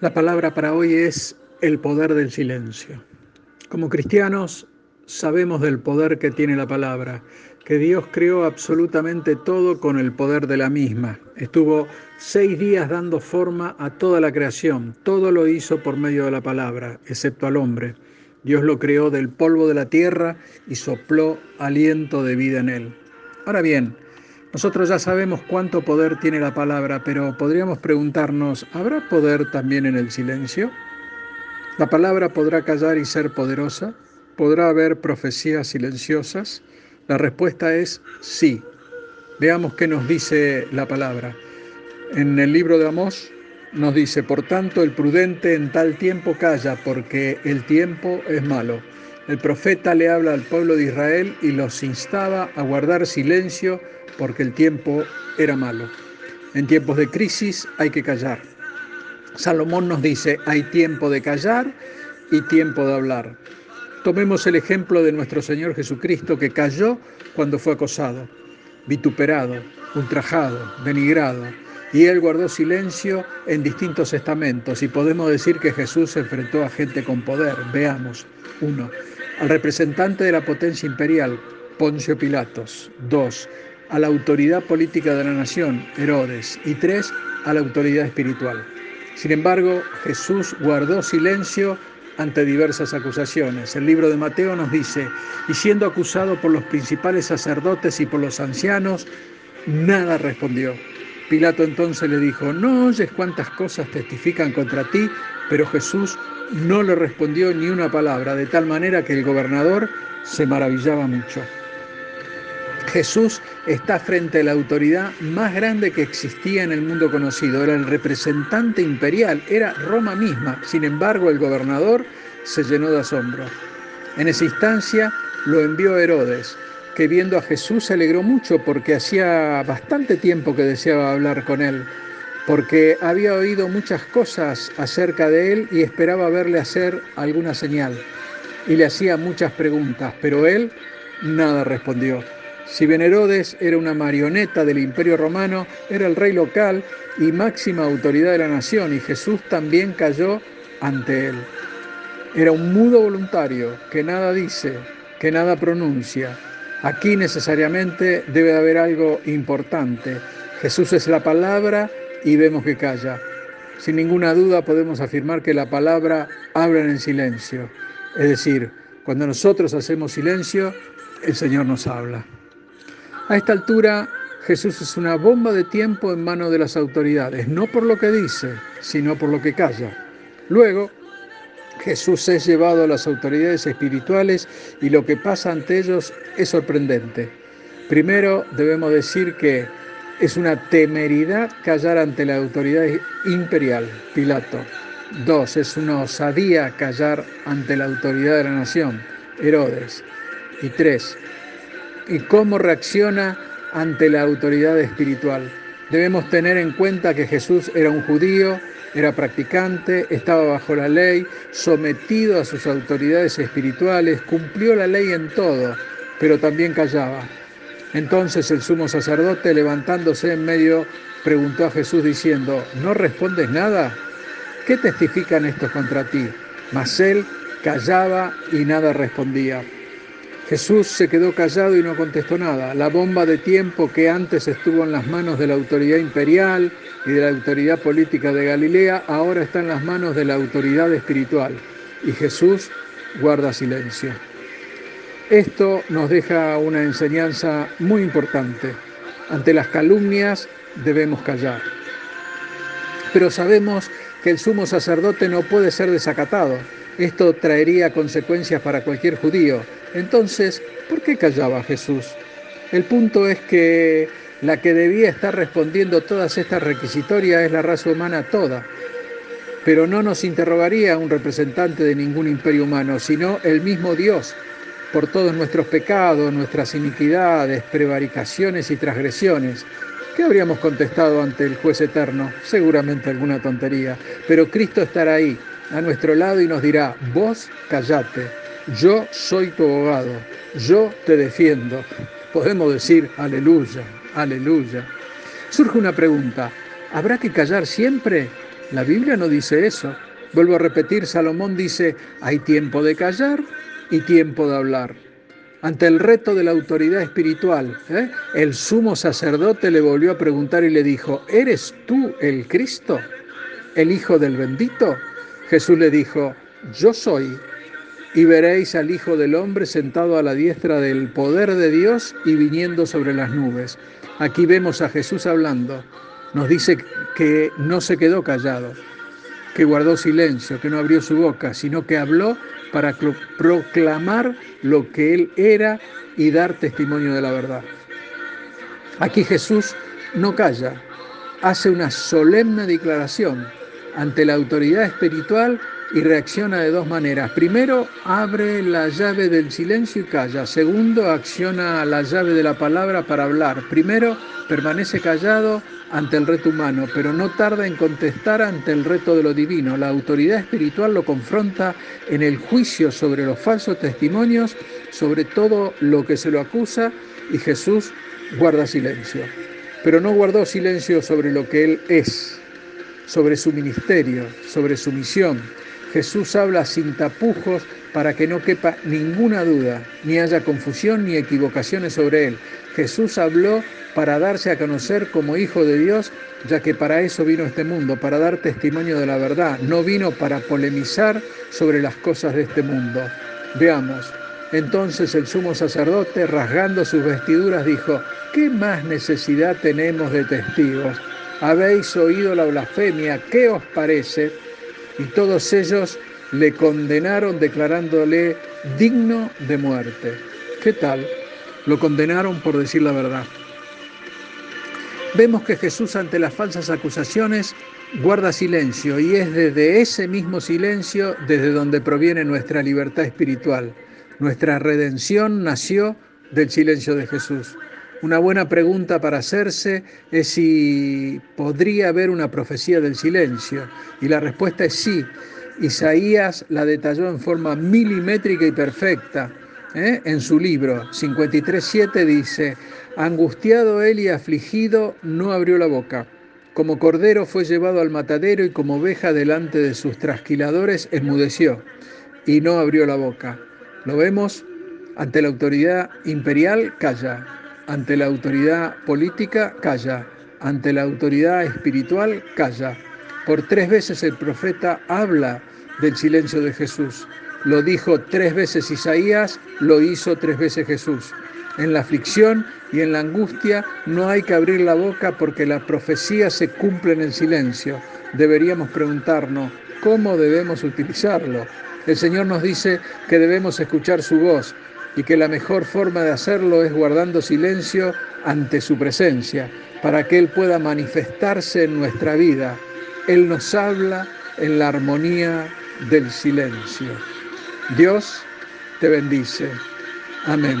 La palabra para hoy es el poder del silencio. Como cristianos sabemos del poder que tiene la palabra, que Dios creó absolutamente todo con el poder de la misma. Estuvo seis días dando forma a toda la creación, todo lo hizo por medio de la palabra, excepto al hombre. Dios lo creó del polvo de la tierra y sopló aliento de vida en él. Ahora bien, nosotros ya sabemos cuánto poder tiene la palabra, pero podríamos preguntarnos, ¿habrá poder también en el silencio? ¿La palabra podrá callar y ser poderosa? ¿Podrá haber profecías silenciosas? La respuesta es sí. Veamos qué nos dice la palabra. En el libro de Amós nos dice, por tanto el prudente en tal tiempo calla, porque el tiempo es malo. El profeta le habla al pueblo de Israel y los instaba a guardar silencio porque el tiempo era malo. En tiempos de crisis hay que callar. Salomón nos dice, hay tiempo de callar y tiempo de hablar. Tomemos el ejemplo de nuestro Señor Jesucristo que cayó cuando fue acosado, vituperado, ultrajado, denigrado, y él guardó silencio en distintos estamentos y podemos decir que Jesús se enfrentó a gente con poder. Veamos. Uno, al representante de la potencia imperial, Poncio Pilatos. Dos, a la autoridad política de la nación, Herodes. Y tres, a la autoridad espiritual. Sin embargo, Jesús guardó silencio ante diversas acusaciones. El libro de Mateo nos dice, y siendo acusado por los principales sacerdotes y por los ancianos, nada respondió. Pilato entonces le dijo, no oyes cuántas cosas testifican contra ti, pero Jesús no le respondió ni una palabra, de tal manera que el gobernador se maravillaba mucho. Jesús está frente a la autoridad más grande que existía en el mundo conocido, era el representante imperial, era Roma misma, sin embargo el gobernador se llenó de asombro. En esa instancia lo envió Herodes, que viendo a Jesús se alegró mucho porque hacía bastante tiempo que deseaba hablar con él, porque había oído muchas cosas acerca de él y esperaba verle hacer alguna señal. Y le hacía muchas preguntas, pero él nada respondió. Si bien Herodes era una marioneta del imperio romano, era el rey local y máxima autoridad de la nación, y Jesús también cayó ante él. Era un mudo voluntario que nada dice, que nada pronuncia, Aquí necesariamente debe haber algo importante. Jesús es la palabra y vemos que calla. Sin ninguna duda podemos afirmar que la palabra habla en el silencio. Es decir, cuando nosotros hacemos silencio, el Señor nos habla. A esta altura, Jesús es una bomba de tiempo en manos de las autoridades, no por lo que dice, sino por lo que calla. Luego, Jesús es llevado a las autoridades espirituales y lo que pasa ante ellos es sorprendente. Primero debemos decir que es una temeridad callar ante la autoridad imperial, Pilato. Dos, es una osadía callar ante la autoridad de la nación, Herodes. Y tres, ¿y cómo reacciona ante la autoridad espiritual? Debemos tener en cuenta que Jesús era un judío, era practicante, estaba bajo la ley, sometido a sus autoridades espirituales, cumplió la ley en todo, pero también callaba. Entonces el sumo sacerdote, levantándose en medio, preguntó a Jesús diciendo, ¿no respondes nada? ¿Qué testifican estos contra ti? Mas él callaba y nada respondía. Jesús se quedó callado y no contestó nada. La bomba de tiempo que antes estuvo en las manos de la autoridad imperial y de la autoridad política de Galilea, ahora está en las manos de la autoridad espiritual. Y Jesús guarda silencio. Esto nos deja una enseñanza muy importante. Ante las calumnias debemos callar. Pero sabemos que el sumo sacerdote no puede ser desacatado. Esto traería consecuencias para cualquier judío entonces, ¿por qué callaba Jesús? El punto es que la que debía estar respondiendo todas estas requisitorias es la raza humana toda. Pero no nos interrogaría un representante de ningún imperio humano, sino el mismo Dios, por todos nuestros pecados, nuestras iniquidades, prevaricaciones y transgresiones. ¿Qué habríamos contestado ante el juez eterno? Seguramente alguna tontería. Pero Cristo estará ahí, a nuestro lado, y nos dirá, vos callate yo soy tu abogado, yo te defiendo. Podemos decir, aleluya, aleluya. Surge una pregunta, ¿habrá que callar siempre? La Biblia no dice eso. Vuelvo a repetir, Salomón dice, hay tiempo de callar y tiempo de hablar. Ante el reto de la autoridad espiritual, ¿eh? el sumo sacerdote le volvió a preguntar y le dijo, ¿eres tú el Cristo, el Hijo del bendito? Jesús le dijo, yo soy, y veréis al Hijo del Hombre sentado a la diestra del poder de Dios y viniendo sobre las nubes. Aquí vemos a Jesús hablando. Nos dice que no se quedó callado, que guardó silencio, que no abrió su boca, sino que habló para proclamar lo que Él era y dar testimonio de la verdad. Aquí Jesús no calla, hace una solemne declaración ante la autoridad espiritual y reacciona de dos maneras. Primero, abre la llave del silencio y calla. Segundo, acciona la llave de la palabra para hablar. Primero, permanece callado ante el reto humano, pero no tarda en contestar ante el reto de lo divino. La autoridad espiritual lo confronta en el juicio sobre los falsos testimonios, sobre todo lo que se lo acusa, y Jesús guarda silencio. Pero no guardó silencio sobre lo que Él es, sobre su ministerio, sobre su misión, Jesús habla sin tapujos para que no quepa ninguna duda, ni haya confusión ni equivocaciones sobre él. Jesús habló para darse a conocer como Hijo de Dios, ya que para eso vino este mundo, para dar testimonio de la verdad. No vino para polemizar sobre las cosas de este mundo. Veamos. Entonces el sumo sacerdote, rasgando sus vestiduras, dijo, ¿qué más necesidad tenemos de testigos? Habéis oído la blasfemia, ¿qué os parece? y todos ellos le condenaron declarándole digno de muerte. ¿Qué tal? Lo condenaron por decir la verdad. Vemos que Jesús ante las falsas acusaciones guarda silencio y es desde ese mismo silencio desde donde proviene nuestra libertad espiritual. Nuestra redención nació del silencio de Jesús. Una buena pregunta para hacerse es si podría haber una profecía del silencio. Y la respuesta es sí. Isaías la detalló en forma milimétrica y perfecta. ¿eh? En su libro 53.7 dice, angustiado él y afligido, no abrió la boca. Como cordero fue llevado al matadero y como oveja delante de sus trasquiladores enmudeció y no abrió la boca. Lo vemos ante la autoridad imperial, calla ante la autoridad política, calla. Ante la autoridad espiritual, calla. Por tres veces el profeta habla del silencio de Jesús. Lo dijo tres veces Isaías, lo hizo tres veces Jesús. En la aflicción y en la angustia no hay que abrir la boca porque la profecía se cumple en el silencio. Deberíamos preguntarnos, ¿cómo debemos utilizarlo? El Señor nos dice que debemos escuchar su voz, y que la mejor forma de hacerlo es guardando silencio ante su presencia, para que Él pueda manifestarse en nuestra vida. Él nos habla en la armonía del silencio. Dios te bendice. Amén.